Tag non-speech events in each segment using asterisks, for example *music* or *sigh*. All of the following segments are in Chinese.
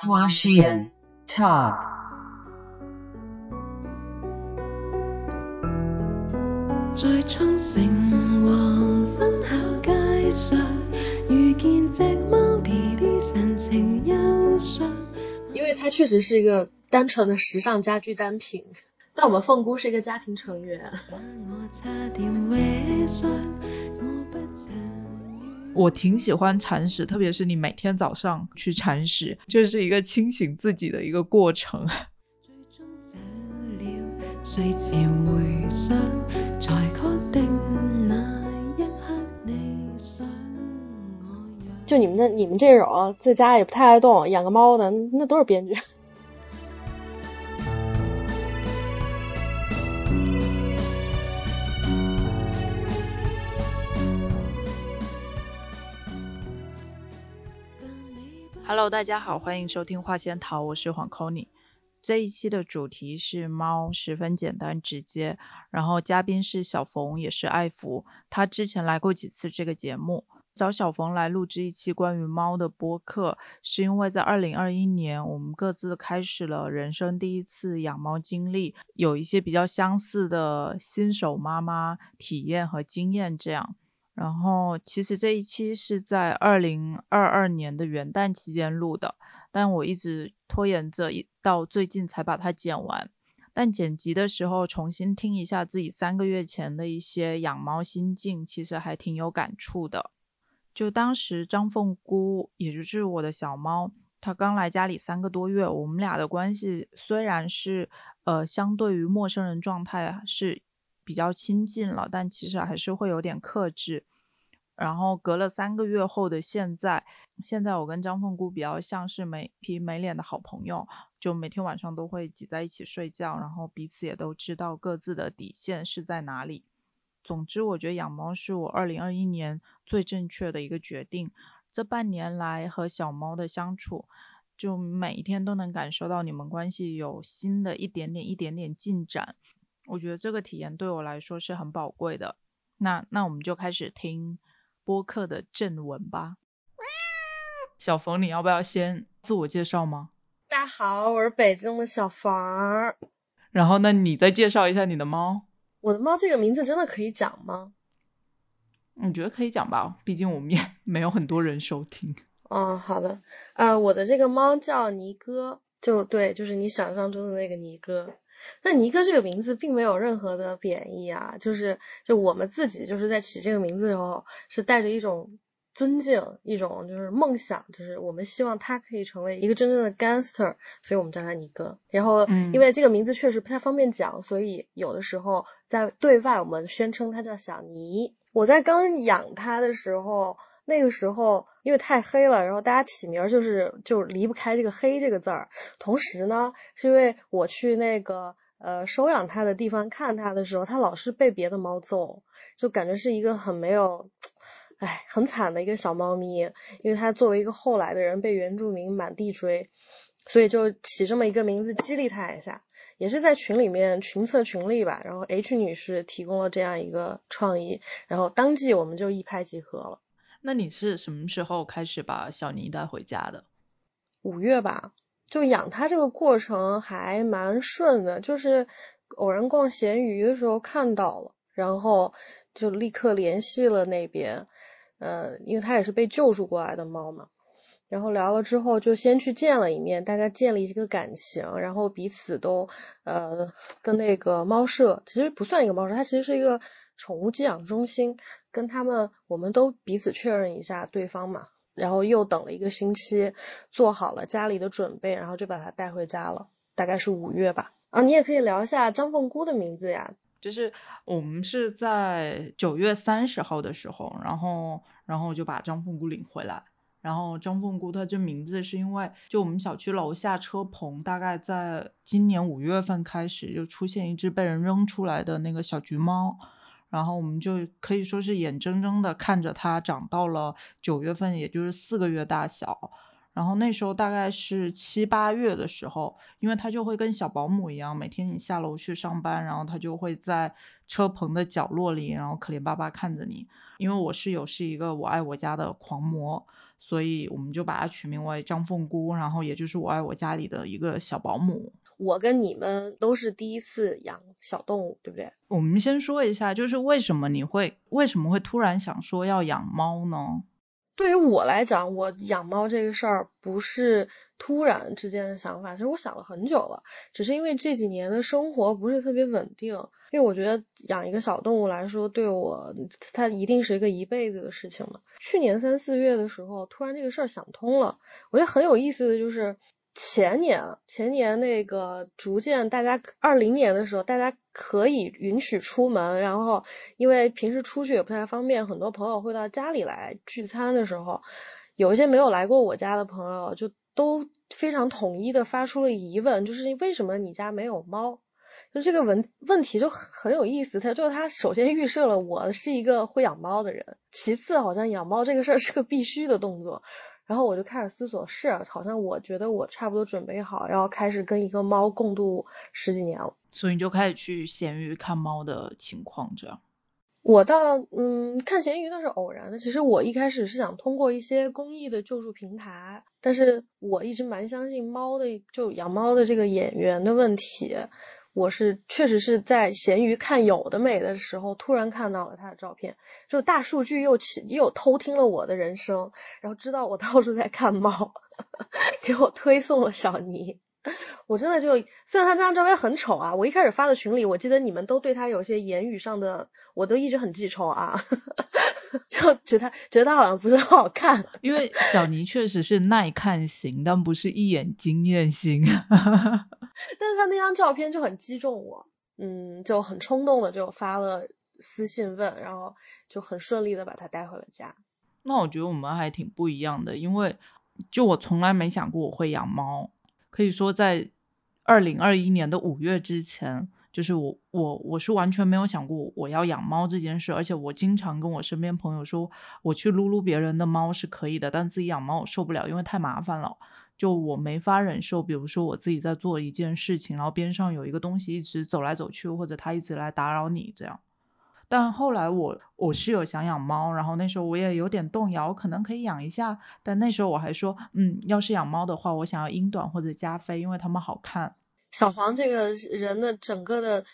花絮 Talk。在冲绳黄昏后街上，遇见只猫 BB 神情忧伤。因为它确实是一个单纯的时尚家居单品，但我们凤姑是一个家庭成员。我挺喜欢铲屎，特别是你每天早上去铲屎，就是一个清醒自己的一个过程。就你们的你们这种在家也不太爱动，养个猫的那都是编剧。Hello，大家好，欢迎收听《花仙桃》，我是黄 c o n y 这一期的主题是猫，十分简单直接。然后嘉宾是小冯，也是爱福，他之前来过几次这个节目。找小冯来录制一期关于猫的播客，是因为在二零二一年，我们各自开始了人生第一次养猫经历，有一些比较相似的新手妈妈体验和经验，这样。然后其实这一期是在二零二二年的元旦期间录的，但我一直拖延着，一到最近才把它剪完。但剪辑的时候重新听一下自己三个月前的一些养猫心境，其实还挺有感触的。就当时张凤姑，也就是我的小猫，它刚来家里三个多月，我们俩的关系虽然是呃相对于陌生人状态是比较亲近了，但其实还是会有点克制。然后隔了三个月后的现在，现在我跟张凤姑比较像是没皮没脸的好朋友，就每天晚上都会挤在一起睡觉，然后彼此也都知道各自的底线是在哪里。总之，我觉得养猫是我二零二一年最正确的一个决定。这半年来和小猫的相处，就每一天都能感受到你们关系有新的一点点、一点点进展。我觉得这个体验对我来说是很宝贵的。那那我们就开始听播客的正文吧。小冯，你要不要先自我介绍吗？大家好，我是北京的小冯儿。然后，那你再介绍一下你的猫。我的猫这个名字真的可以讲吗？你觉得可以讲吧？毕竟我们也没有很多人收听。哦，好的。呃，我的这个猫叫尼哥，就对，就是你想象中的那个尼哥。那尼哥这个名字并没有任何的贬义啊，就是就我们自己就是在起这个名字的时候，是带着一种尊敬，一种就是梦想，就是我们希望他可以成为一个真正的 gangster，所以我们叫他尼哥。然后嗯因为这个名字确实不太方便讲，所以有的时候在对外我们宣称他叫小尼。我在刚养他的时候，那个时候因为太黑了，然后大家起名儿就是就离不开这个“黑”这个字儿。同时呢，是因为我去那个呃收养它的地方看它的时候，它老是被别的猫揍，就感觉是一个很没有，哎，很惨的一个小猫咪。因为它作为一个后来的人，被原住民满地追，所以就起这么一个名字激励它一下。也是在群里面群策群力吧，然后 H 女士提供了这样一个创意，然后当即我们就一拍即合了。那你是什么时候开始把小尼带回家的？五月吧，就养它这个过程还蛮顺的，就是偶然逛闲鱼的时候看到了，然后就立刻联系了那边，呃，因为它也是被救助过来的猫嘛。然后聊了之后，就先去见了一面，大家建立一个感情，然后彼此都呃跟那个猫舍，其实不算一个猫舍，它其实是一个宠物寄养中心，跟他们我们都彼此确认一下对方嘛，然后又等了一个星期，做好了家里的准备，然后就把它带回家了，大概是五月吧。啊，你也可以聊一下张凤姑的名字呀。就是我们是在九月三十号的时候，然后然后就把张凤姑领回来。然后张凤姑她这名字是因为就我们小区楼下车棚，大概在今年五月份开始就出现一只被人扔出来的那个小橘猫，然后我们就可以说是眼睁睁的看着它长到了九月份，也就是四个月大小。然后那时候大概是七八月的时候，因为它就会跟小保姆一样，每天你下楼去上班，然后它就会在车棚的角落里，然后可怜巴巴看着你。因为我室友是一个我爱我家的狂魔，所以我们就把它取名为张凤姑，然后也就是我爱我家里的一个小保姆。我跟你们都是第一次养小动物，对不对？我们先说一下，就是为什么你会为什么会突然想说要养猫呢？对于我来讲，我养猫这个事儿不是突然之间的想法，其实我想了很久了，只是因为这几年的生活不是特别稳定。因为我觉得养一个小动物来说，对我它一定是一个一辈子的事情嘛。去年三四月的时候，突然这个事儿想通了。我觉得很有意思的就是。前年，前年那个逐渐大家二零年的时候，大家可以允许出门，然后因为平时出去也不太方便，很多朋友会到家里来聚餐的时候，有一些没有来过我家的朋友就都非常统一的发出了疑问，就是为什么你家没有猫？就这个问问题就很有意思，他就他首先预设了我是一个会养猫的人，其次好像养猫这个事儿是个必须的动作。然后我就开始思索，是好像我觉得我差不多准备好要开始跟一个猫共度十几年了，所以你就开始去闲鱼看猫的情况，这样。我倒嗯，看闲鱼倒是偶然的。其实我一开始是想通过一些公益的救助平台，但是我一直蛮相信猫的，就养猫的这个眼缘的问题。我是确实是在闲鱼看有的美的时候，突然看到了他的照片，就大数据又起又偷听了我的人生，然后知道我到处在看猫，*laughs* 给我推送了小尼。我真的就虽然他这张照片很丑啊，我一开始发的群里，我记得你们都对他有些言语上的，我都一直很记仇啊，*laughs* 就觉得觉得他好像不是很好看。因为小尼确实是耐看型，但不是一眼惊艳型。但是他那张照片就很击中我，嗯，就很冲动的就发了私信问，然后就很顺利的把他带回了家。那我觉得我们还挺不一样的，因为就我从来没想过我会养猫，可以说在二零二一年的五月之前，就是我我我是完全没有想过我要养猫这件事，而且我经常跟我身边朋友说，我去撸撸别人的猫是可以的，但自己养猫我受不了，因为太麻烦了。就我没法忍受，比如说我自己在做一件事情，然后边上有一个东西一直走来走去，或者它一直来打扰你这样。但后来我我室友想养猫，然后那时候我也有点动摇，可能可以养一下。但那时候我还说，嗯，要是养猫的话，我想要英短或者加菲，因为它们好看。小黄这个人的整个的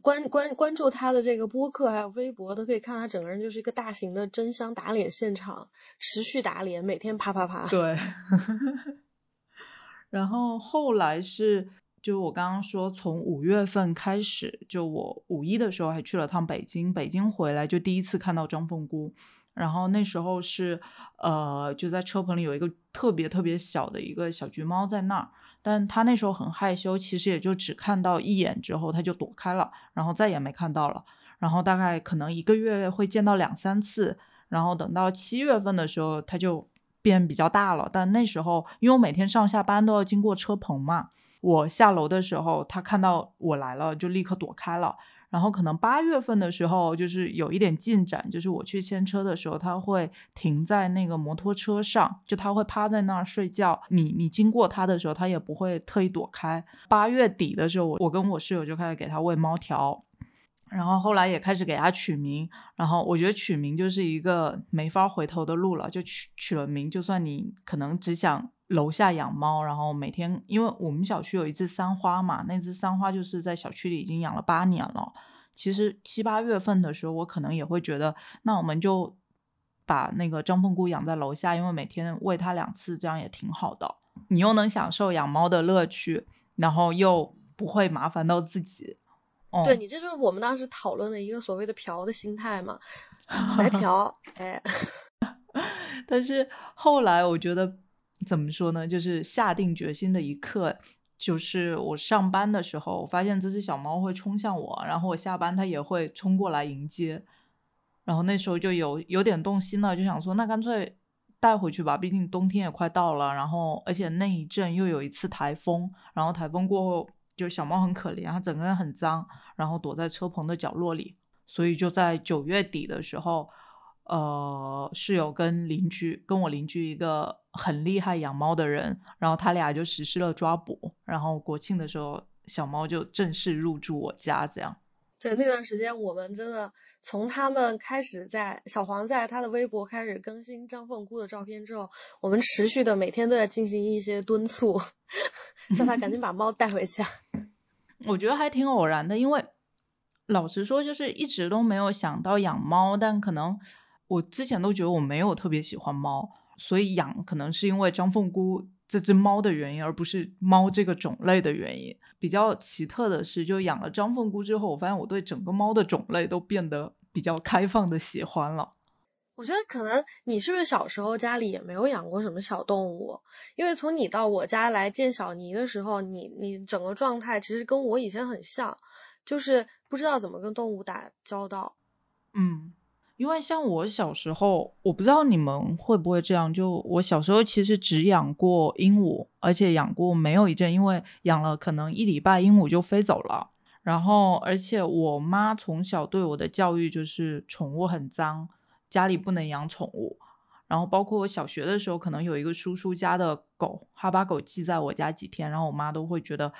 关关关注他的这个播客还有微博，都可以看他整个人就是一个大型的真香打脸现场，持续打脸，每天啪啪啪。对。*laughs* 然后后来是，就我刚刚说，从五月份开始，就我五一的时候还去了趟北京，北京回来就第一次看到张凤姑，然后那时候是，呃，就在车棚里有一个特别特别小的一个小橘猫在那儿，但它那时候很害羞，其实也就只看到一眼之后它就躲开了，然后再也没看到了，然后大概可能一个月会见到两三次，然后等到七月份的时候它就。变比较大了，但那时候因为我每天上下班都要经过车棚嘛，我下楼的时候，他看到我来了就立刻躲开了。然后可能八月份的时候，就是有一点进展，就是我去牵车的时候，他会停在那个摩托车上，就他会趴在那儿睡觉。你你经过他的时候，他也不会特意躲开。八月底的时候，我我跟我室友就开始给他喂猫条。然后后来也开始给它取名，然后我觉得取名就是一个没法回头的路了，就取取了名，就算你可能只想楼下养猫，然后每天，因为我们小区有一只三花嘛，那只三花就是在小区里已经养了八年了。其实七八月份的时候，我可能也会觉得，那我们就把那个张凤姑养在楼下，因为每天喂它两次，这样也挺好的。你又能享受养猫的乐趣，然后又不会麻烦到自己。对你，这就是我们当时讨论的一个所谓的“嫖”的心态嘛，*laughs* 白嫖，哎。*laughs* 但是后来我觉得，怎么说呢？就是下定决心的一刻，就是我上班的时候，我发现这只小猫会冲向我，然后我下班它也会冲过来迎接，然后那时候就有有点动心了，就想说，那干脆带回去吧，毕竟冬天也快到了，然后而且那一阵又有一次台风，然后台风过后。就小猫很可怜，它整个人很脏，然后躲在车棚的角落里。所以就在九月底的时候，呃室友跟邻居跟我邻居一个很厉害养猫的人，然后他俩就实施了抓捕，然后国庆的时候小猫就正式入住我家，这样。对，那段时间我们真的从他们开始在小黄在他的微博开始更新张凤姑的照片之后，我们持续的每天都在进行一些敦促，叫他赶紧 *laughs* 把猫带回家。*laughs* 我觉得还挺偶然的，因为老实说，就是一直都没有想到养猫，但可能我之前都觉得我没有特别喜欢猫，所以养可能是因为张凤姑这只猫的原因，而不是猫这个种类的原因。比较奇特的是，就养了张凤姑之后，我发现我对整个猫的种类都变得比较开放的喜欢了。我觉得可能你是不是小时候家里也没有养过什么小动物？因为从你到我家来见小尼的时候，你你整个状态其实跟我以前很像，就是不知道怎么跟动物打交道。嗯，因为像我小时候，我不知道你们会不会这样，就我小时候其实只养过鹦鹉，而且养过没有一阵，因为养了可能一礼拜，鹦鹉就飞走了。然后，而且我妈从小对我的教育就是宠物很脏。家里不能养宠物，然后包括我小学的时候，可能有一个叔叔家的狗，哈巴狗寄在我家几天，然后我妈都会觉得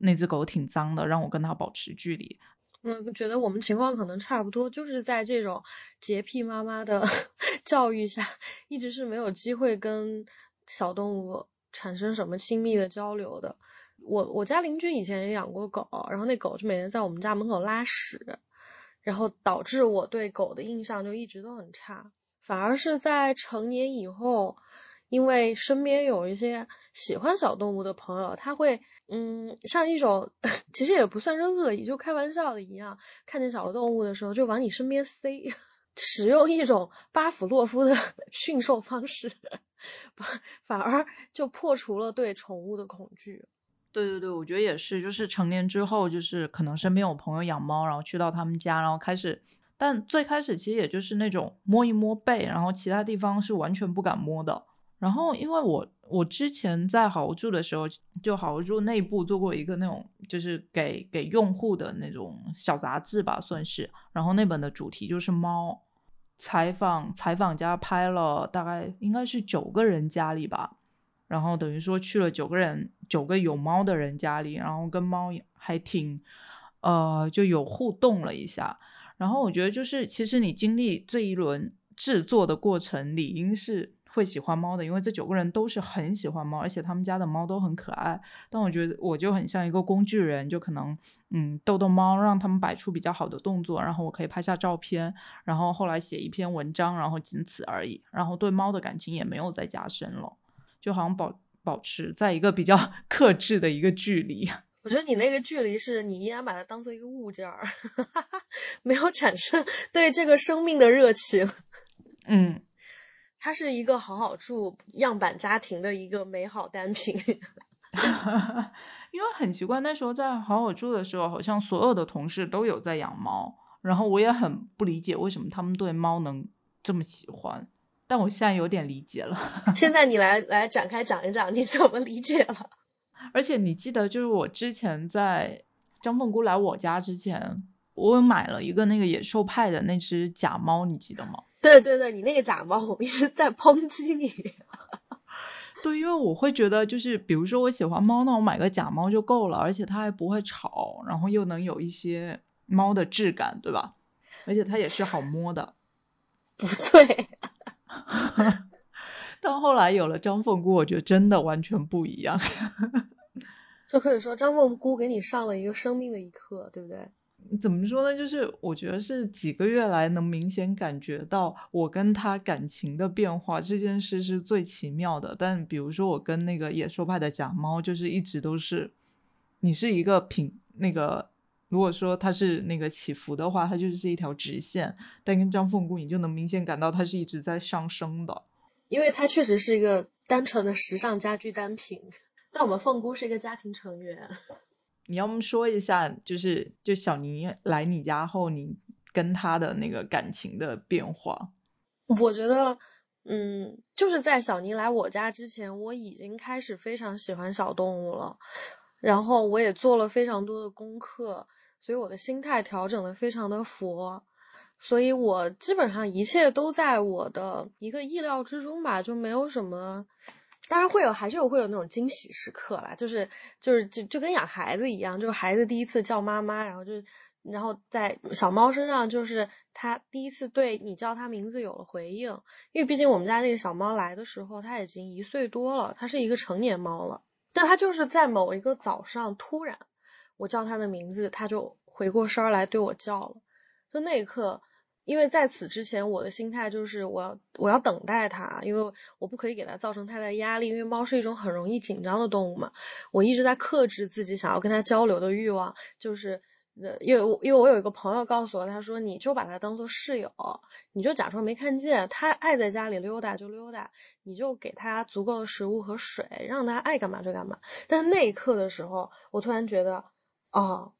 那只狗挺脏的，让我跟它保持距离。嗯，觉得我们情况可能差不多，就是在这种洁癖妈妈的 *laughs* 教育下，一直是没有机会跟小动物产生什么亲密的交流的。我我家邻居以前也养过狗，然后那狗就每天在我们家门口拉屎。然后导致我对狗的印象就一直都很差，反而是在成年以后，因为身边有一些喜欢小动物的朋友，他会嗯像一种 *laughs* 其实也不算是恶意，就开玩笑的一样，看见小动物的时候就往你身边塞，*laughs* 使用一种巴甫洛夫的 *laughs* 驯兽方式，反而就破除了对宠物的恐惧。对对对，我觉得也是，就是成年之后，就是可能身边有朋友养猫，然后去到他们家，然后开始，但最开始其实也就是那种摸一摸背，然后其他地方是完全不敢摸的。然后因为我我之前在好住的时候，就好住内部做过一个那种，就是给给用户的那种小杂志吧，算是。然后那本的主题就是猫，采访采访家拍了大概应该是九个人家里吧。然后等于说去了九个人，九个有猫的人家里，然后跟猫还挺，呃，就有互动了一下。然后我觉得就是，其实你经历这一轮制作的过程，理应是会喜欢猫的，因为这九个人都是很喜欢猫，而且他们家的猫都很可爱。但我觉得我就很像一个工具人，就可能嗯逗逗猫，让他们摆出比较好的动作，然后我可以拍下照片，然后后来写一篇文章，然后仅此而已。然后对猫的感情也没有再加深了。就好像保保持在一个比较 *laughs* 克制的一个距离。*laughs* 我觉得你那个距离是你依然把它当做一个物件儿，*laughs* 没有产生对这个生命的热情。嗯，它是一个好好住样板家庭的一个美好单品。因为很奇怪，那时候在好好住的时候，好像所有的同事都有在养猫，然后我也很不理解为什么他们对猫能这么喜欢。但我现在有点理解了。*laughs* 现在你来来展开讲一讲你怎么理解了。而且你记得，就是我之前在张凤姑来我家之前，我买了一个那个野兽派的那只假猫，你记得吗？对对对，你那个假猫，我一直在抨击你。*laughs* 对，因为我会觉得，就是比如说我喜欢猫，那我买个假猫就够了，而且它还不会吵，然后又能有一些猫的质感，对吧？而且它也是好摸的。*laughs* 不对。*laughs* 到后来有了张凤姑，我觉得真的完全不一样。*laughs* 就可以说张凤姑给你上了一个生命的一课，对不对？怎么说呢？就是我觉得是几个月来能明显感觉到我跟他感情的变化，这件事是最奇妙的。但比如说我跟那个野兽派的假猫，就是一直都是你是一个品那个。如果说它是那个起伏的话，它就是一条直线；但跟张凤姑，你就能明显感到它是一直在上升的，因为它确实是一个单纯的时尚家居单品。但我们凤姑是一个家庭成员。你要么说一下，就是就小宁来你家后，你跟他的那个感情的变化？我觉得，嗯，就是在小宁来我家之前，我已经开始非常喜欢小动物了，然后我也做了非常多的功课。所以我的心态调整的非常的佛，所以我基本上一切都在我的一个意料之中吧，就没有什么。当然会有，还是有会有那种惊喜时刻啦，就是就是就就跟养孩子一样，就是孩子第一次叫妈妈，然后就然后在小猫身上，就是它第一次对你叫它名字有了回应，因为毕竟我们家那个小猫来的时候，它已经一岁多了，它是一个成年猫了，但它就是在某一个早上突然我叫它的名字，它就回过身来对我叫了，就那一刻。因为在此之前，我的心态就是我要我要等待它，因为我不可以给它造成太大压力，因为猫是一种很容易紧张的动物嘛。我一直在克制自己想要跟它交流的欲望，就是呃，因为我因为我有一个朋友告诉我，他说你就把它当做室友，你就假装没看见，它爱在家里溜达就溜达，你就给它足够的食物和水，让它爱干嘛就干嘛。但那一刻的时候，我突然觉得，哦，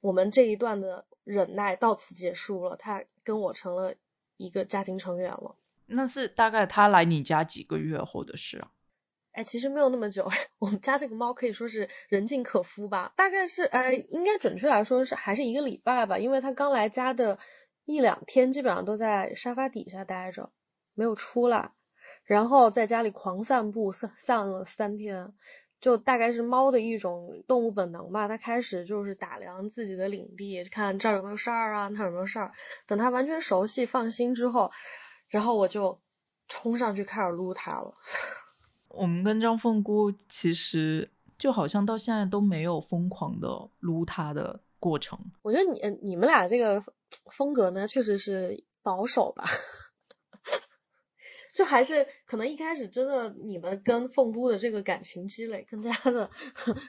我们这一段的。忍耐到此结束了，他跟我成了一个家庭成员了。那是大概他来你家几个月后的事啊？哎，其实没有那么久。*laughs* 我们家这个猫可以说是人尽可夫吧，大概是呃，应该准确来说是还是一个礼拜吧，因为它刚来家的一两天，基本上都在沙发底下待着，没有出来，然后在家里狂散步，散散了三天。就大概是猫的一种动物本能吧，它开始就是打量自己的领地，看这儿有没有事儿啊，那有没有事儿。等它完全熟悉、放心之后，然后我就冲上去开始撸它了。*laughs* 我们跟张凤姑其实就好像到现在都没有疯狂的撸它的过程。我觉得你你们俩这个风格呢，确实是保守吧。就还是可能一开始真的你们跟凤都的这个感情积累更加的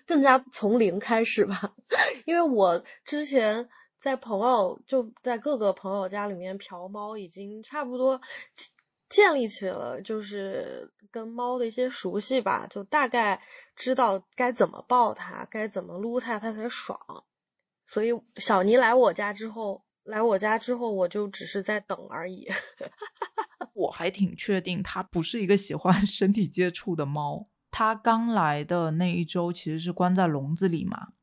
更加从零开始吧，*laughs* 因为我之前在朋友就在各个朋友家里面嫖猫，已经差不多建立起了就是跟猫的一些熟悉吧，就大概知道该怎么抱它，该怎么撸它它才爽。所以小尼来我家之后，来我家之后我就只是在等而已。*laughs* 我还挺确定它不是一个喜欢 *laughs* 身体接触的猫。它刚来的那一周其实是关在笼子里嘛，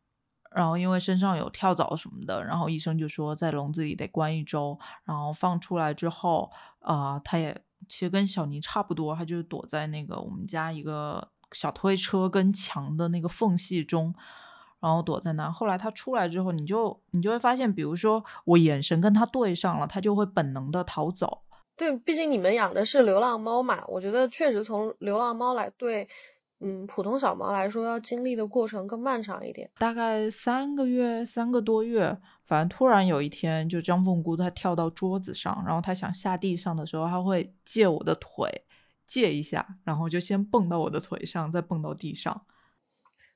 然后因为身上有跳蚤什么的，然后医生就说在笼子里得关一周。然后放出来之后，啊，它也其实跟小尼差不多，它就躲在那个我们家一个小推车跟墙的那个缝隙中，然后躲在那。后来它出来之后，你就你就会发现，比如说我眼神跟它对上了，它就会本能的逃走。对，毕竟你们养的是流浪猫嘛，我觉得确实从流浪猫来对，嗯，普通小猫来说要经历的过程更漫长一点，大概三个月，三个多月，反正突然有一天，就张凤姑她跳到桌子上，然后她想下地上的时候，她会借我的腿，借一下，然后就先蹦到我的腿上，再蹦到地上，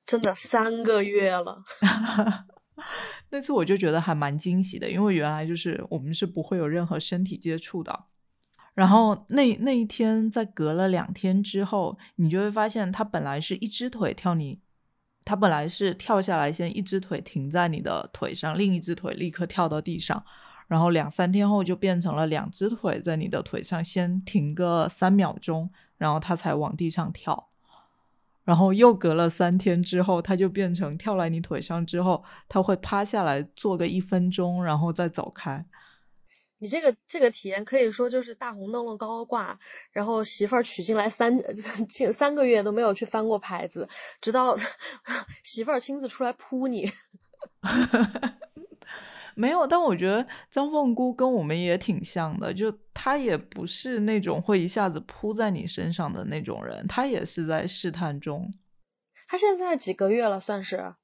真的三个月了，*laughs* 那次我就觉得还蛮惊喜的，因为原来就是我们是不会有任何身体接触的。然后那那一天，在隔了两天之后，你就会发现，它本来是一只腿跳你，它本来是跳下来，先一只腿停在你的腿上，另一只腿立刻跳到地上，然后两三天后就变成了两只腿在你的腿上先停个三秒钟，然后它才往地上跳，然后又隔了三天之后，它就变成跳来你腿上之后，它会趴下来坐个一分钟，然后再走开。你这个这个体验可以说就是大红灯笼高高挂，然后媳妇儿娶进来三 *laughs* 近三个月都没有去翻过牌子，直到 *laughs* 媳妇儿亲自出来扑你。*laughs* 没有，但我觉得张凤姑跟我们也挺像的，就她也不是那种会一下子扑在你身上的那种人，她也是在试探中。她现在几个月了？算是？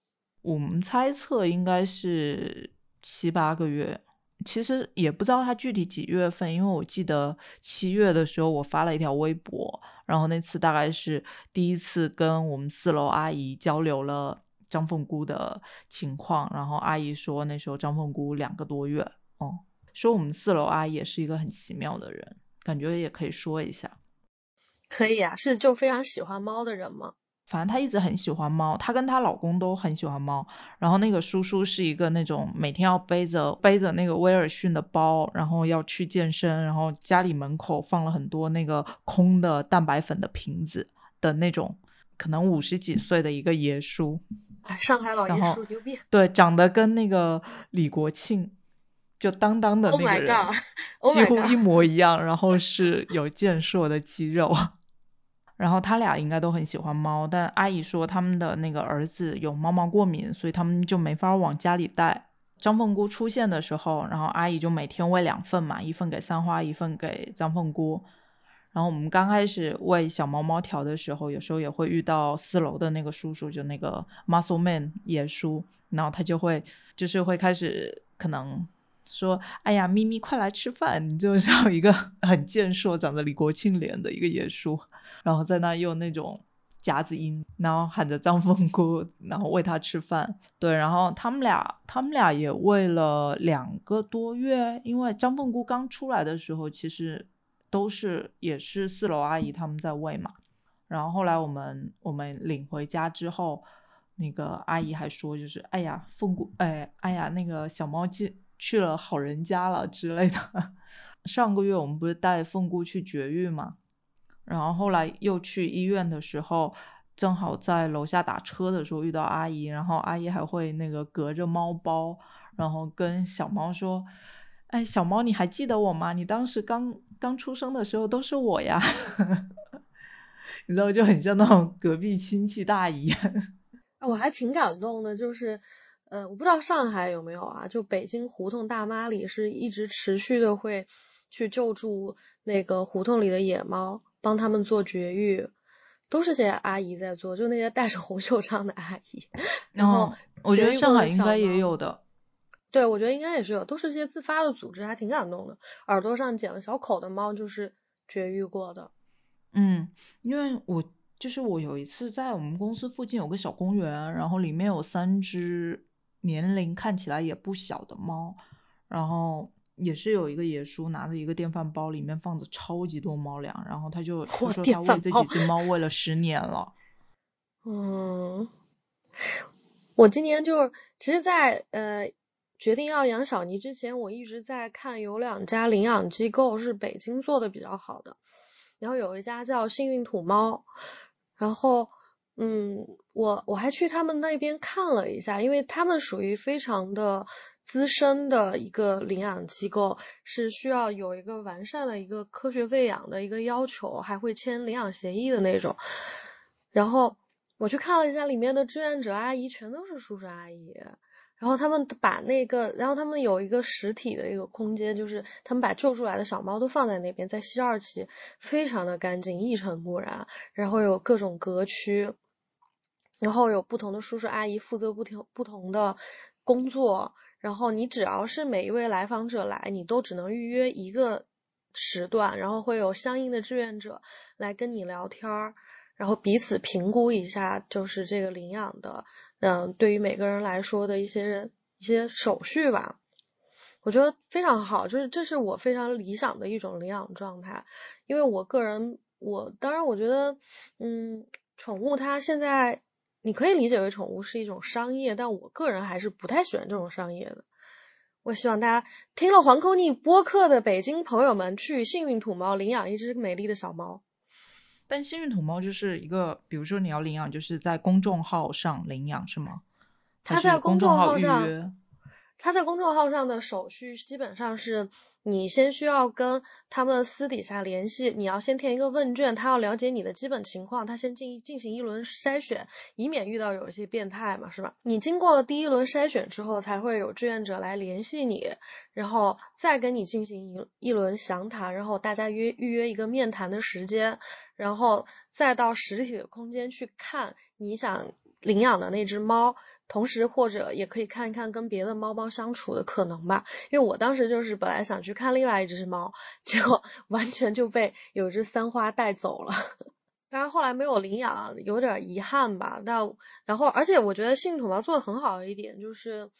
我们猜测应该是七八个月。其实也不知道他具体几月份，因为我记得七月的时候我发了一条微博，然后那次大概是第一次跟我们四楼阿姨交流了张凤姑的情况，然后阿姨说那时候张凤姑两个多月，哦，说我们四楼阿姨也是一个很奇妙的人，感觉也可以说一下。可以啊，是就非常喜欢猫的人吗？反正她一直很喜欢猫，她跟她老公都很喜欢猫。然后那个叔叔是一个那种每天要背着背着那个威尔逊的包，然后要去健身，然后家里门口放了很多那个空的蛋白粉的瓶子的那种，可能五十几岁的一个爷叔。哎，上海老爷叔牛逼。对，长得跟那个李国庆就当当的 Oh 那个人几乎一模一样，然后是有健硕的肌肉。*laughs* 然后他俩应该都很喜欢猫，但阿姨说他们的那个儿子有猫毛过敏，所以他们就没法往家里带。张凤姑出现的时候，然后阿姨就每天喂两份嘛，一份给三花，一份给张凤姑。然后我们刚开始喂小猫猫条的时候，有时候也会遇到四楼的那个叔叔，就那个 Muscle Man 野叔，然后他就会就是会开始可能说：“哎呀，咪咪，快来吃饭！”你 *laughs* 就像一个很健硕、长着李国庆脸的一个野叔，然后在那用那种夹子音，然后喊着张凤姑，然后喂他吃饭。对，然后他们俩他们俩也喂了两个多月，因为张凤姑刚出来的时候，其实都是也是四楼阿姨他们在喂嘛。然后后来我们我们领回家之后，那个阿姨还说，就是哎呀，凤姑，哎哎呀，那个小猫进去了好人家了之类的。*laughs* 上个月我们不是带凤姑去绝育嘛，然后后来又去医院的时候，正好在楼下打车的时候遇到阿姨，然后阿姨还会那个隔着猫包，然后跟小猫说：“哎，小猫，你还记得我吗？你当时刚刚出生的时候都是我呀。*laughs* ”你知道，就很像那种隔壁亲戚大姨。我还挺感动的，就是，呃，我不知道上海有没有啊？就北京胡同大妈里是一直持续的会去救助那个胡同里的野猫，帮他们做绝育，都是些阿姨在做，就那些戴着红袖章的阿姨。*laughs* 然后嗯我觉得上海应该也有的。对，我觉得应该也是有，都是这些自发的组织，还挺感动的。耳朵上剪了小口的猫就是绝育过的。嗯，因为我就是我有一次在我们公司附近有个小公园，然后里面有三只年龄看起来也不小的猫，然后也是有一个野叔拿着一个电饭煲，里面放着超级多猫粮，然后他就他说他喂这几只猫喂了十年了。*laughs* 嗯，我今年就是，其实在，呃决定要养小尼之前，我一直在看有两家领养机构是北京做的比较好的，然后有一家叫幸运土猫，然后嗯，我我还去他们那边看了一下，因为他们属于非常的资深的一个领养机构，是需要有一个完善的一个科学喂养的一个要求，还会签领养协议的那种。然后我去看了一下里面的志愿者阿姨，全都是叔叔阿姨。然后他们把那个，然后他们有一个实体的一个空间，就是他们把救出来的小猫都放在那边，在西二旗，非常的干净，一尘不染。然后有各种隔区，然后有不同的叔叔阿姨负责不同不同的工作。然后你只要是每一位来访者来，你都只能预约一个时段，然后会有相应的志愿者来跟你聊天儿。然后彼此评估一下，就是这个领养的，嗯，对于每个人来说的一些一些手续吧，我觉得非常好，就是这是我非常理想的一种领养状态。因为我个人，我当然我觉得，嗯，宠物它现在你可以理解为宠物是一种商业，但我个人还是不太喜欢这种商业的。我希望大家听了黄口逆播客的北京朋友们，去幸运土猫领养一只美丽的小猫。但幸运土猫就是一个，比如说你要领养，就是在公众号上领养是吗？它在公众公号上约？它在公众号上的手续基本上是你先需要跟他们私底下联系，你要先填一个问卷，他要了解你的基本情况，他先进进行一轮筛选，以免遇到有一些变态嘛，是吧？你经过了第一轮筛选之后，才会有志愿者来联系你，然后再跟你进行一一轮详谈，然后大家约预约一个面谈的时间，然后再到实体的空间去看你想领养的那只猫。同时，或者也可以看一看跟别的猫猫相处的可能吧。因为我当时就是本来想去看另外一只猫，结果 *laughs* 完全就被有只三花带走了。当然后来没有领养，有点遗憾吧。但然后，而且我觉得信土猫做的很好的一点就是，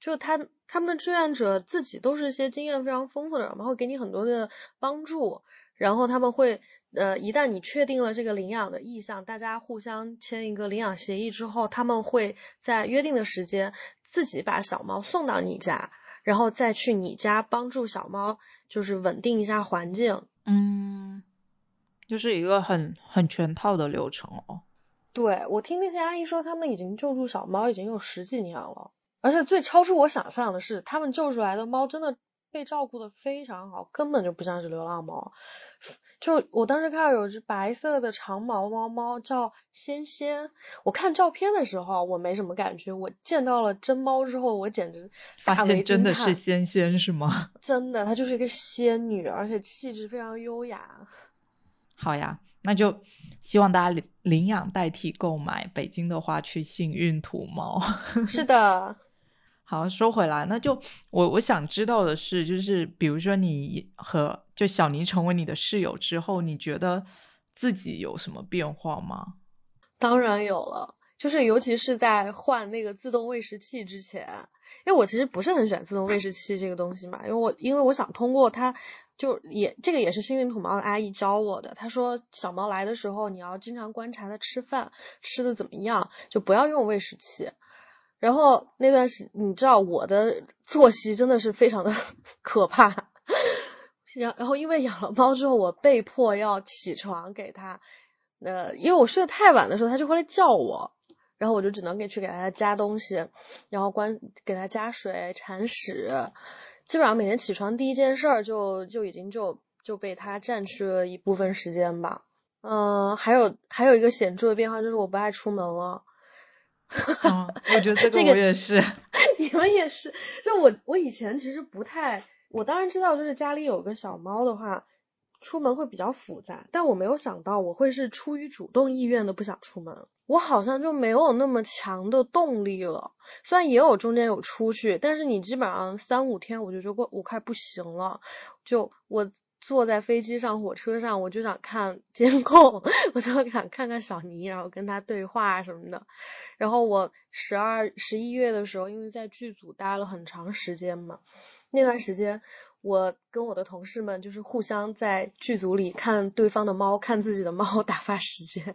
就他他们的志愿者自己都是一些经验非常丰富的人嘛，会给你很多的帮助。然后他们会，呃，一旦你确定了这个领养的意向，大家互相签一个领养协议之后，他们会在约定的时间自己把小猫送到你家，然后再去你家帮助小猫，就是稳定一下环境。嗯，就是一个很很全套的流程哦。对，我听那些阿姨说，他们已经救助小猫已经有十几年了。而且最超出我想象的是，他们救出来的猫真的被照顾的非常好，根本就不像是流浪猫。就我当时看到有只白色的长毛猫猫叫仙仙，我看照片的时候我没什么感觉，我见到了真猫之后，我简直发现真的是仙仙是吗？*laughs* 真的，她就是一个仙女，而且气质非常优雅。好呀，那就希望大家领领养代替购买。北京的话，去幸运土猫。是的，好，说回来，那就我我想知道的是，就是比如说你和就小尼成为你的室友之后，你觉得自己有什么变化吗？当然有了，就是尤其是在换那个自动喂食器之前，因为我其实不是很喜欢自动喂食器这个东西嘛，因为我因为我想通过它，就也这个也是幸运土猫的阿姨教我的，她说小猫来的时候你要经常观察它吃饭吃的怎么样，就不要用喂食器。然后那段时，你知道我的作息真的是非常的 *laughs* 可怕。然然后因为养了猫之后，我被迫要起床给它，呃，因为我睡得太晚的时候，它就会来叫我，然后我就只能给去给它加东西，然后关给它加水、铲屎，基本上每天起床第一件事儿就就已经就就被它占据了一部分时间吧。嗯、还有还有一个显著的变化就是我不爱出门了。嗯，*laughs* 我觉得这这个个我也是。*laughs* 你们也是，就我我以前其实不太，我当然知道，就是家里有个小猫的话，出门会比较复杂，但我没有想到我会是出于主动意愿的不想出门，我好像就没有那么强的动力了。虽然也有中间有出去，但是你基本上三五天我就觉得我快不行了，就我。坐在飞机上、火车上，我就想看监控，*laughs* 我就想看看小尼，然后跟他对话什么的。然后我十二、十一月的时候，因为在剧组待了很长时间嘛，那段时间我跟我的同事们就是互相在剧组里看对方的猫，看自己的猫 *laughs* 打发时间。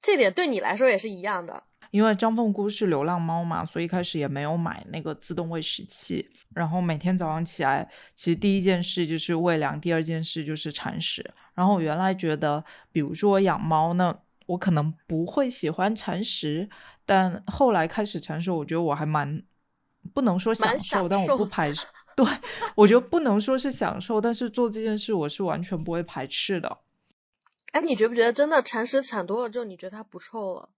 这点对你来说也是一样的。因为张凤姑是流浪猫嘛，所以一开始也没有买那个自动喂食器。然后每天早上起来，其实第一件事就是喂粮，第二件事就是铲屎。然后我原来觉得，比如说我养猫呢，我可能不会喜欢铲屎，但后来开始铲屎，我觉得我还蛮不能说享受，享但我不排斥。*laughs* 对，我觉得不能说是享受，但是做这件事我是完全不会排斥的。哎，你觉不觉得真的铲屎铲多了之后，你觉得它不臭了？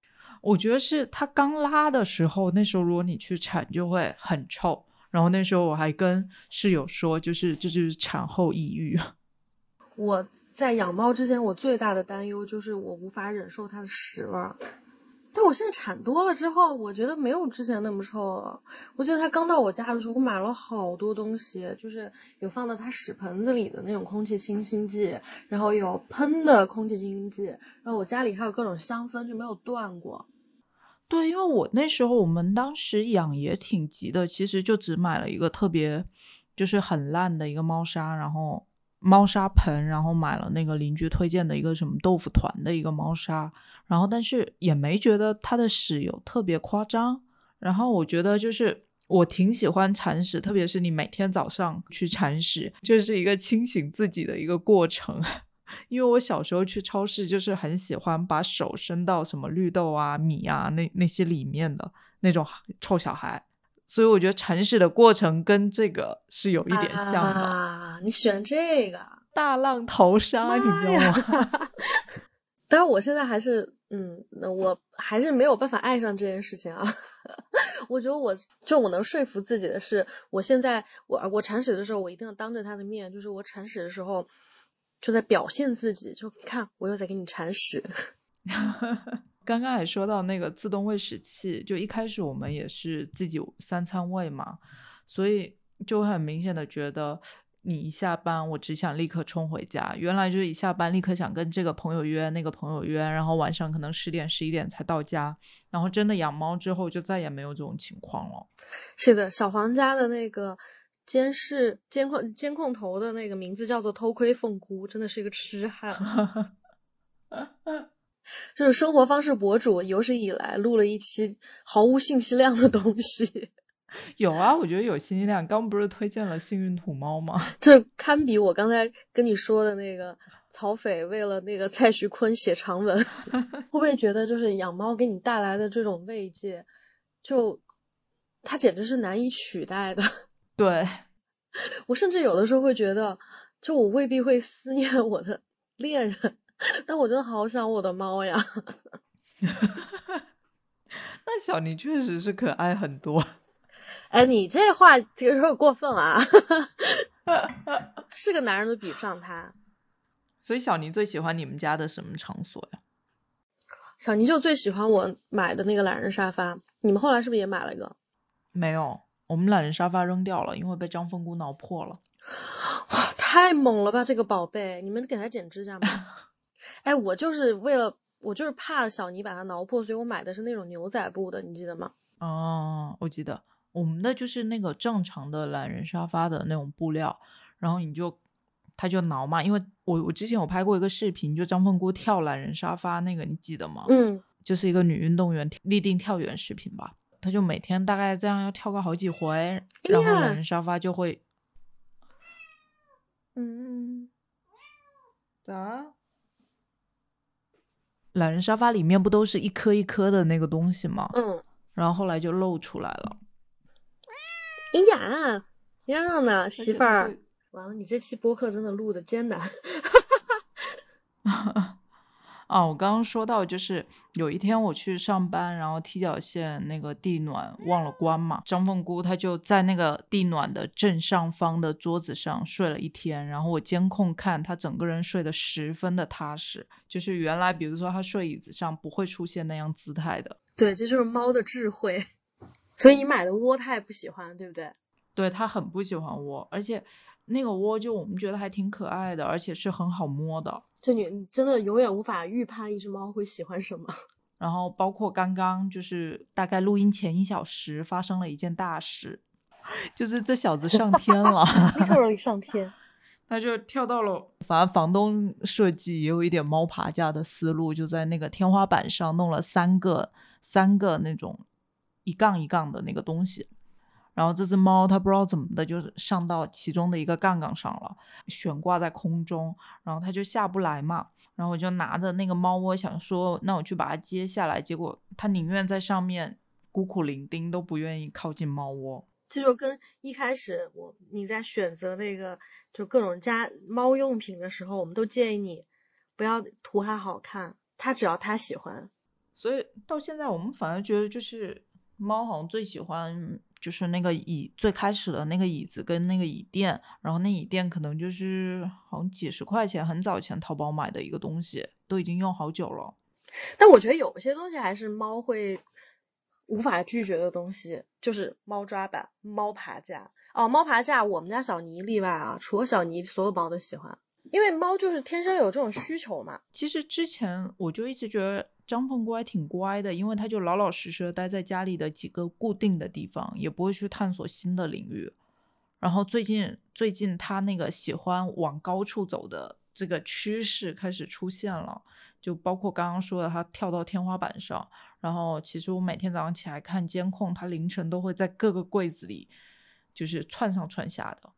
我觉得是它刚拉的时候，那时候如果你去铲就会很臭。然后那时候我还跟室友说，就是这就是产后抑郁。我在养猫之前，我最大的担忧就是我无法忍受它的屎味儿。但我现在铲多了之后，我觉得没有之前那么臭了。我记得它刚到我家的时候，我买了好多东西，就是有放到它屎盆子里的那种空气清新剂，然后有喷的空气清新剂，然后我家里还有各种香氛，就没有断过。对，因为我那时候我们当时养也挺急的，其实就只买了一个特别就是很烂的一个猫砂，然后猫砂盆，然后买了那个邻居推荐的一个什么豆腐团的一个猫砂，然后但是也没觉得它的屎有特别夸张。然后我觉得就是我挺喜欢铲屎，特别是你每天早上去铲屎，就是一个清醒自己的一个过程。*laughs* 因为我小时候去超市，就是很喜欢把手伸到什么绿豆啊、米啊那那些里面的那种臭小孩，所以我觉得铲屎的过程跟这个是有一点像的。啊，你选这个？大浪淘沙，你知道吗？但是，我现在还是，嗯，那我还是没有办法爱上这件事情啊。*laughs* 我觉得我就我能说服自己的是，我现在我我铲屎的时候，我一定要当着他的面，就是我铲屎的时候就在表现自己，就看我又在给你铲屎。*laughs* 刚刚也说到那个自动喂食器，就一开始我们也是自己三餐喂嘛，所以就很明显的觉得，你一下班我只想立刻冲回家，原来就是一下班立刻想跟这个朋友约那个朋友约，然后晚上可能十点十一点才到家，然后真的养猫之后就再也没有这种情况了。是的，小黄家的那个监视监控监控头的那个名字叫做偷窥凤姑，真的是一个痴汉。*laughs* 就是生活方式博主有史以来录了一期毫无信息量的东西，*laughs* 有啊，我觉得有信息量。刚不是推荐了幸运土猫吗？*laughs* 这堪比我刚才跟你说的那个曹斐为了那个蔡徐坤写长文。*laughs* 会不会觉得就是养猫给你带来的这种慰藉，就它简直是难以取代的。对，我甚至有的时候会觉得，就我未必会思念我的恋人，*laughs* 但我真的好想我的猫呀。*laughs* *laughs* 那小尼确实是可爱很多。哎，你这话其实有点过分了啊！是个男人都比不上他。所以小尼最喜欢你们家的什么场所呀？小尼就最喜欢我买的那个懒人沙发。你们后来是不是也买了一个？没有，我们懒人沙发扔掉了，因为被张凤姑挠破了。哇太猛了吧，这个宝贝！你们给他剪指甲吗？哎，我就是为了，我就是怕小尼把它挠破，所以我买的是那种牛仔布的，你记得吗？哦，我记得，我们的就是那个正常的懒人沙发的那种布料，然后你就。它就挠嘛，因为我我之前有拍过一个视频，就张凤姑跳懒人沙发那个，你记得吗？嗯，就是一个女运动员立定跳远视频吧。她就每天大概这样要跳个好几回，然后懒人沙发就会，嗯，咋？懒人沙发里面不都是一颗一颗的那个东西吗？嗯，然后后来就露出来了。哎呀，嚷嚷呢，媳妇儿。完了，你这期播客真的录的艰难。*laughs* 啊，我刚刚说到，就是有一天我去上班，然后踢脚线那个地暖忘了关嘛，张凤姑她就在那个地暖的正上方的桌子上睡了一天，然后我监控看她整个人睡得十分的踏实，就是原来比如说她睡椅子上不会出现那样姿态的。对，这就是猫的智慧。*laughs* 所以你买的窝它也不喜欢，对不对？对，它很不喜欢窝，而且。那个窝就我们觉得还挺可爱的，而且是很好摸的。就你真的永远无法预判一只猫会喜欢什么。*laughs* 然后包括刚刚就是大概录音前一小时发生了一件大事，就是这小子上天了，*laughs* 特上天，*laughs* 他就跳到了。反正房东设计也有一点猫爬架的思路，就在那个天花板上弄了三个三个那种一杠一杠的那个东西。然后这只猫它不知道怎么的，就是上到其中的一个杠杠上了，悬挂在空中，然后它就下不来嘛。然后我就拿着那个猫窝想说，那我去把它接下来。结果它宁愿在上面孤苦伶仃，都不愿意靠近猫窝。这就跟一开始我你在选择那个就各种家猫用品的时候，我们都建议你不要图它好看，它只要它喜欢。所以到现在我们反而觉得就是猫好像最喜欢。就是那个椅，最开始的那个椅子跟那个椅垫，然后那椅垫可能就是好像几十块钱，很早前淘宝买的一个东西，都已经用好久了。但我觉得有些东西还是猫会无法拒绝的东西，就是猫抓板、猫爬架。哦，猫爬架，我们家小尼例外啊，除了小尼，所有猫都喜欢，因为猫就是天生有这种需求嘛。其实之前我就一直觉得。张凤乖挺乖的，因为他就老老实实待在家里的几个固定的地方，也不会去探索新的领域。然后最近最近他那个喜欢往高处走的这个趋势开始出现了，就包括刚刚说的他跳到天花板上。然后其实我每天早上起来看监控，他凌晨都会在各个柜子里就是窜上窜下的。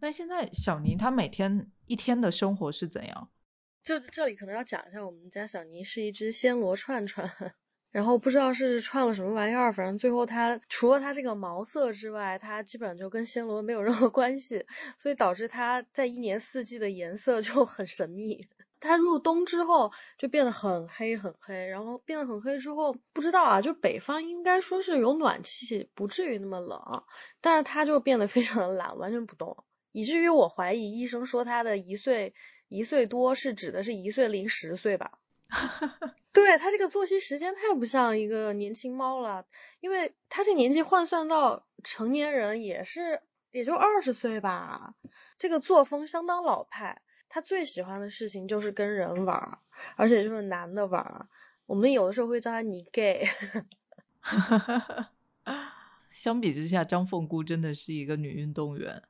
那现在小宁他每天一天的生活是怎样？就这里可能要讲一下，我们家小尼是一只暹罗串串，*laughs* 然后不知道是串了什么玩意儿，反正最后它除了它这个毛色之外，它基本上就跟暹罗没有任何关系，所以导致它在一年四季的颜色就很神秘。它入冬之后就变得很黑很黑，然后变得很黑之后，不知道啊，就北方应该说是有暖气，不至于那么冷，但是它就变得非常的懒，完全不动，以至于我怀疑医生说它的一岁。一岁多是指的是一岁零十岁吧？*laughs* 对他这个作息时间太不像一个年轻猫了，因为他这年纪换算到成年人也是也就二十岁吧。这个作风相当老派，他最喜欢的事情就是跟人玩，而且就是男的玩。我们有的时候会叫他你 gay。*laughs* *laughs* 相比之下，张凤姑真的是一个女运动员。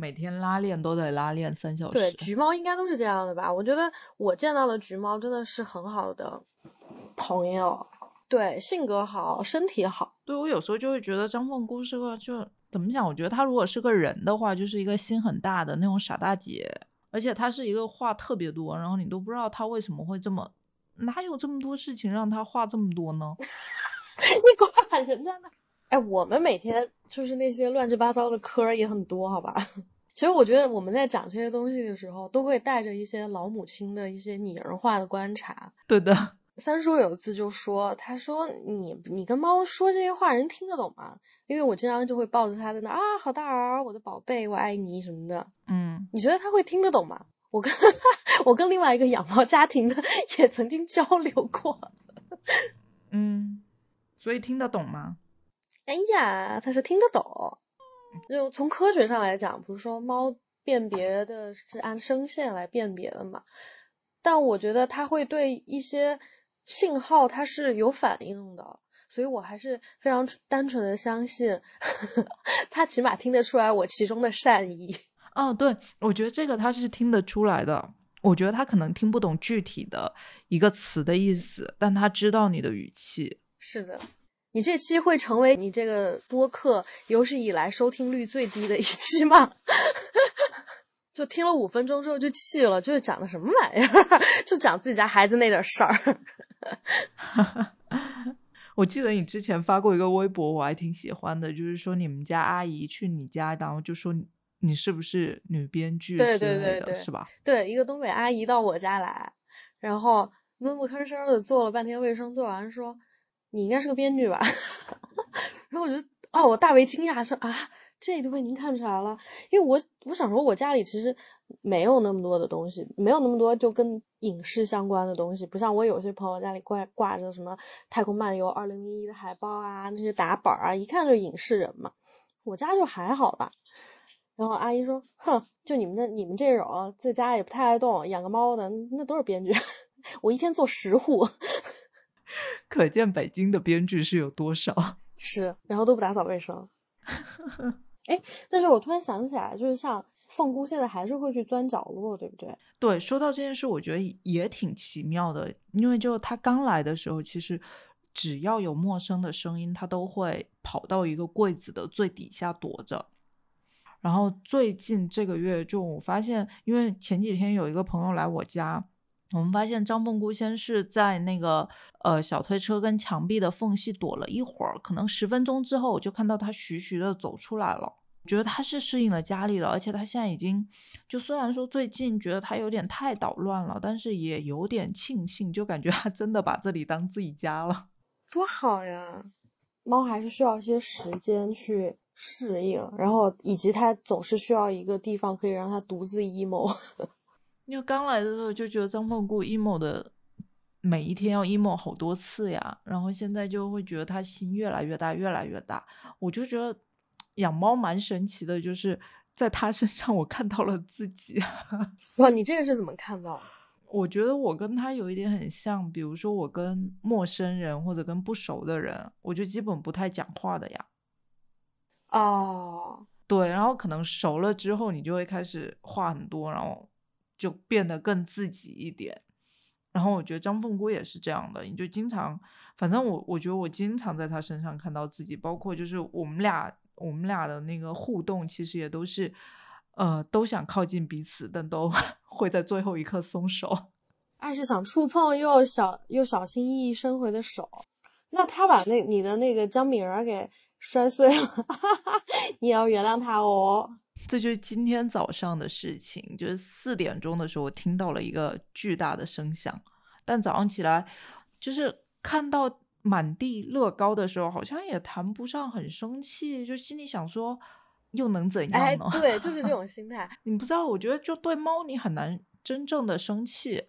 每天拉练都得拉练三小时。对，橘猫应该都是这样的吧？我觉得我见到的橘猫真的是很好的朋友，对，性格好，身体好。对我有时候就会觉得张凤姑是个，就怎么讲？我觉得她如果是个人的话，就是一个心很大的那种傻大姐，而且她是一个话特别多，然后你都不知道她为什么会这么，哪有这么多事情让她话这么多呢？*laughs* 你管人家呢？哎，我们每天就是那些乱七八糟的科也很多，好吧？其实我觉得我们在讲这些东西的时候，都会带着一些老母亲的一些拟人化的观察。对的，三叔有一次就说：“他说你你跟猫说这些话，人听得懂吗？因为我经常就会抱着它在那啊，好大儿，我的宝贝，我爱你什么的。嗯，你觉得他会听得懂吗？我跟 *laughs* 我跟另外一个养猫家庭的也曾经交流过。*laughs* 嗯，所以听得懂吗？哎呀，他说听得懂。就从科学上来讲，不是说猫辨别的是按声线来辨别的嘛？但我觉得它会对一些信号它是有反应的，所以我还是非常单纯的相信，*laughs* 它起码听得出来我其中的善意。哦，对，我觉得这个它是听得出来的。我觉得它可能听不懂具体的一个词的意思，但它知道你的语气。是的。你这期会成为你这个播客有史以来收听率最低的一期吗？*laughs* 就听了五分钟之后就气了，就是讲的什么玩意儿？*laughs* 就讲自己家孩子那点事儿。*laughs* 我记得你之前发过一个微博，我还挺喜欢的，就是说你们家阿姨去你家，然后就说你是不是女编剧？对对对对，是吧？对，一个东北阿姨到我家来，然后闷不吭声的做了半天卫生，做完说。你应该是个编剧吧？*laughs* 然后我就哦，我大为惊讶，说啊，这都被您看出来了。因为我我想说，我家里其实没有那么多的东西，没有那么多就跟影视相关的东西，不像我有些朋友家里挂挂着什么《太空漫游二零零一》的海报啊，那些打本啊，一看就是影视人嘛。我家就还好吧。然后阿姨说，哼，就你们的你们这种在家也不太爱动，养个猫的那都是编剧。*laughs* 我一天做十户。*laughs* 可见北京的编剧是有多少？*laughs* 是，然后都不打扫卫生。*laughs* 哎，但是我突然想起来，就是像凤姑现在还是会去钻角落，对不对？对，说到这件事，我觉得也挺奇妙的，因为就他刚来的时候，其实只要有陌生的声音，他都会跑到一个柜子的最底下躲着。然后最近这个月，就我发现，因为前几天有一个朋友来我家。我们发现张凤姑先是在那个呃小推车跟墙壁的缝隙躲了一会儿，可能十分钟之后，我就看到她徐徐的走出来了。觉得她是适应了家里了，而且她现在已经就虽然说最近觉得她有点太捣乱了，但是也有点庆幸，就感觉她真的把这里当自己家了，多好呀！猫还是需要一些时间去适应，然后以及它总是需要一个地方可以让它独自 emo。因为刚来的时候就觉得张凤姑 emo 的每一天要 emo 好多次呀，然后现在就会觉得他心越来越大，越来越大。我就觉得养猫蛮神奇的，就是在他身上我看到了自己。*laughs* 哇，你这个是怎么看到？我觉得我跟他有一点很像，比如说我跟陌生人或者跟不熟的人，我就基本不太讲话的呀。哦，对，然后可能熟了之后，你就会开始话很多，然后。就变得更自己一点，然后我觉得张凤姑也是这样的，你就经常，反正我我觉得我经常在她身上看到自己，包括就是我们俩我们俩的那个互动，其实也都是，呃，都想靠近彼此，但都 *laughs* 会在最后一刻松手。爱是想触碰又小又小心翼翼伸回的手，那他把那你的那个姜饼人给摔碎了，*laughs* 你要原谅他哦。这就是今天早上的事情，就是四点钟的时候，我听到了一个巨大的声响。但早上起来，就是看到满地乐高的时候，好像也谈不上很生气，就心里想说，又能怎样呢？对，*laughs* 就是这种心态。你不知道，我觉得就对猫，你很难真正的生气。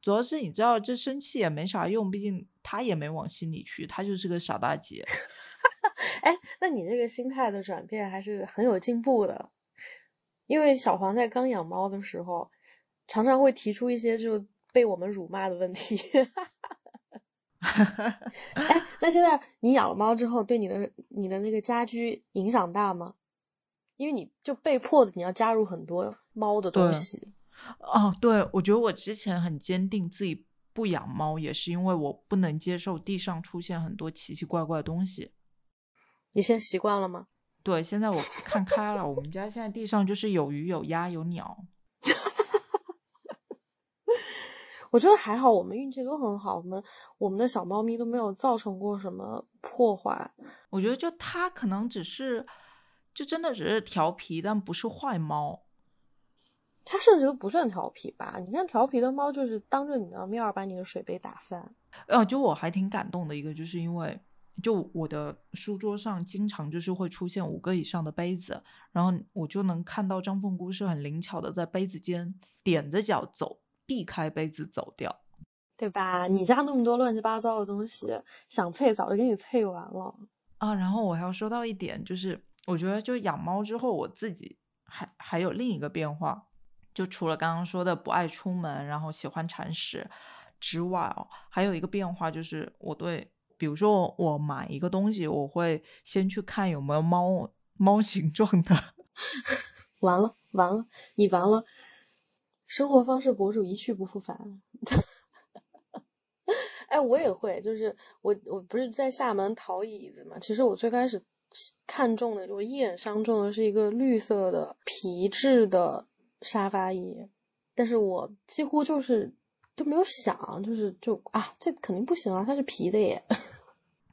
主要是你知道，这生气也没啥用，毕竟它也没往心里去，它就是个傻大姐。*laughs* 哎，那你这个心态的转变还是很有进步的。因为小黄在刚养猫的时候，常常会提出一些就被我们辱骂的问题。哎，那现在你养了猫之后，对你的你的那个家居影响大吗？因为你就被迫的你要加入很多猫的东西。哦，对，我觉得我之前很坚定自己不养猫，也是因为我不能接受地上出现很多奇奇怪怪的东西。你现在习惯了吗？对，现在我看开了。我们家现在地上就是有鱼、有鸭、有鸟。*laughs* 我觉得还好，我们运气都很好，我们我们的小猫咪都没有造成过什么破坏。我觉得就它可能只是，就真的只是调皮，但不是坏猫。它甚至都不算调皮吧？你看调皮的猫就是当着你的面儿把你的水杯打翻。呃，就我还挺感动的一个，就是因为就我的书桌上经常就是会出现五个以上的杯子，然后我就能看到张凤姑是很灵巧的在杯子间踮着脚走，避开杯子走掉。对吧？你家那么多乱七八糟的东西，想配早就给你配完了。啊，然后我还要说到一点，就是我觉得就养猫之后，我自己还还有另一个变化，就除了刚刚说的不爱出门，然后喜欢铲屎之外哦，还有一个变化就是我对，比如说我买一个东西，我会先去看有没有猫猫形状的。*laughs* 完了完了，你完了，生活方式博主一去不复返。*laughs* 哎，我也会，就是我我不是在厦门淘椅子嘛。其实我最开始看中的，我一眼相中的是一个绿色的皮质的沙发椅，但是我几乎就是都没有想，就是就啊，这肯定不行啊，它是皮的耶。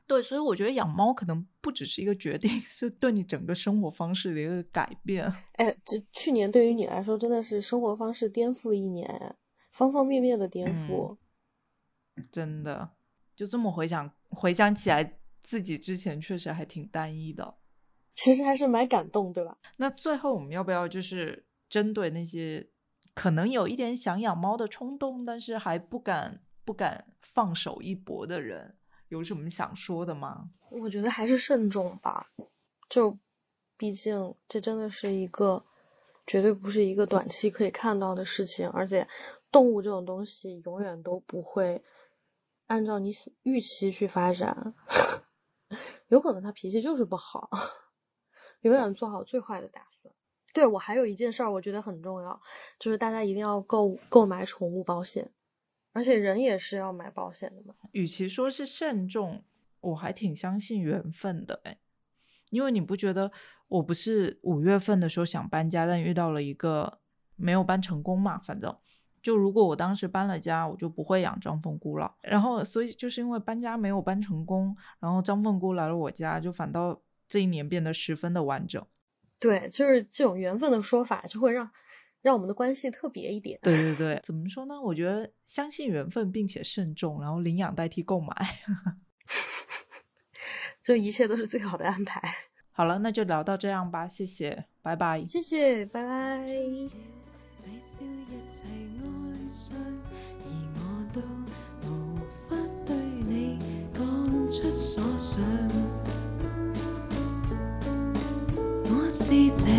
对，所以我觉得养猫可能不只是一个决定，*laughs* 是对你整个生活方式的一个改变。哎，这去年对于你来说真的是生活方式颠覆一年，方方面面的颠覆。真的，就这么回想，回想起来，自己之前确实还挺单一的。其实还是蛮感动，对吧？那最后我们要不要就是针对那些可能有一点想养猫的冲动，但是还不敢不敢放手一搏的人，有什么想说的吗？我觉得还是慎重吧。就毕竟这真的是一个绝对不是一个短期可以看到的事情，而且动物这种东西永远都不会。按照你预期去发展，*laughs* 有可能他脾气就是不好，永远做好最坏的打算。对我还有一件事儿，我觉得很重要，就是大家一定要购购买宠物保险，而且人也是要买保险的嘛。与其说是慎重，我还挺相信缘分的哎，因为你不觉得我不是五月份的时候想搬家，但遇到了一个没有搬成功嘛，反正。就如果我当时搬了家，我就不会养张凤姑了。然后，所以就是因为搬家没有搬成功，然后张凤姑来了我家，就反倒这一年变得十分的完整。对，就是这种缘分的说法，就会让让我们的关系特别一点。*laughs* 对对对，怎么说呢？我觉得相信缘分，并且慎重，然后领养代替购买，*laughs* 就一切都是最好的安排。好了，那就聊到这样吧，谢谢，拜拜。谢谢，拜拜。出所想，我是这